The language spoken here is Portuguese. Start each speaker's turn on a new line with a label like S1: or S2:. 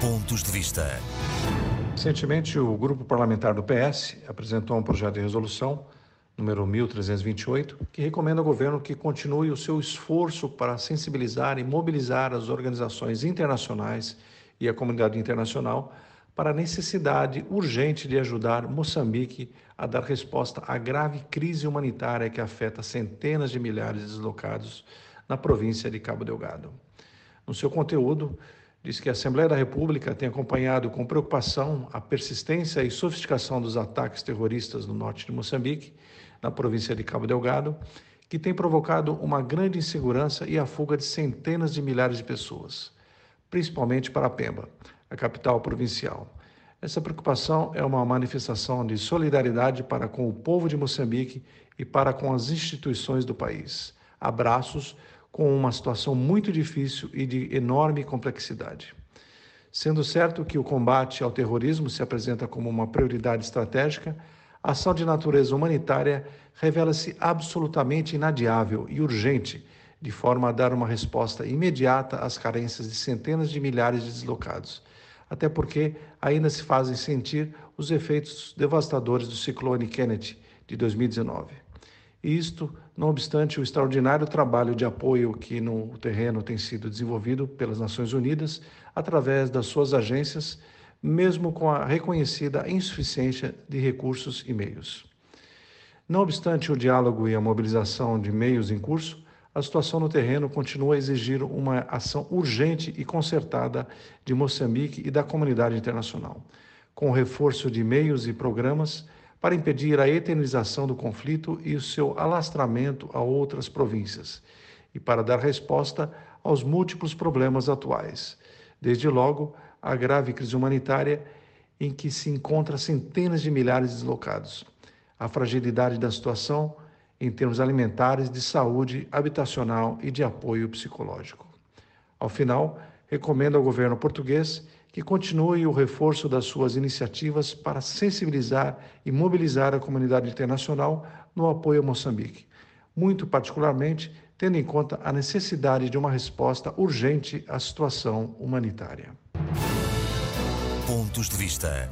S1: Pontos de Vista.
S2: Recentemente, o grupo parlamentar do PS apresentou um projeto de resolução, número 1328, que recomenda ao governo que continue o seu esforço para sensibilizar e mobilizar as organizações internacionais e a comunidade internacional para a necessidade urgente de ajudar Moçambique a dar resposta à grave crise humanitária que afeta centenas de milhares de deslocados na província de Cabo Delgado. No seu conteúdo, diz que a Assembleia da República tem acompanhado com preocupação a persistência e sofisticação dos ataques terroristas no norte de Moçambique, na província de Cabo Delgado, que tem provocado uma grande insegurança e a fuga de centenas de milhares de pessoas, principalmente para Pemba, a capital provincial. Essa preocupação é uma manifestação de solidariedade para com o povo de Moçambique e para com as instituições do país. Abraços com uma situação muito difícil e de enorme complexidade. Sendo certo que o combate ao terrorismo se apresenta como uma prioridade estratégica, a ação de natureza humanitária revela-se absolutamente inadiável e urgente, de forma a dar uma resposta imediata às carências de centenas de milhares de deslocados, até porque ainda se fazem sentir os efeitos devastadores do ciclone Kennedy de 2019. Isto, não obstante o extraordinário trabalho de apoio que no terreno tem sido desenvolvido pelas Nações Unidas através das suas agências, mesmo com a reconhecida insuficiência de recursos e meios. Não obstante o diálogo e a mobilização de meios em curso, a situação no terreno continua a exigir uma ação urgente e concertada de Moçambique e da comunidade internacional, com o reforço de meios e programas para impedir a eternização do conflito e o seu alastramento a outras províncias, e para dar resposta aos múltiplos problemas atuais, desde logo a grave crise humanitária em que se encontra centenas de milhares de deslocados, a fragilidade da situação em termos alimentares, de saúde, habitacional e de apoio psicológico. Ao final, recomendo ao governo português que continue o reforço das suas iniciativas para sensibilizar e mobilizar a comunidade internacional no apoio a Moçambique, muito particularmente tendo em conta a necessidade de uma resposta urgente à situação humanitária.
S1: Pontos de vista.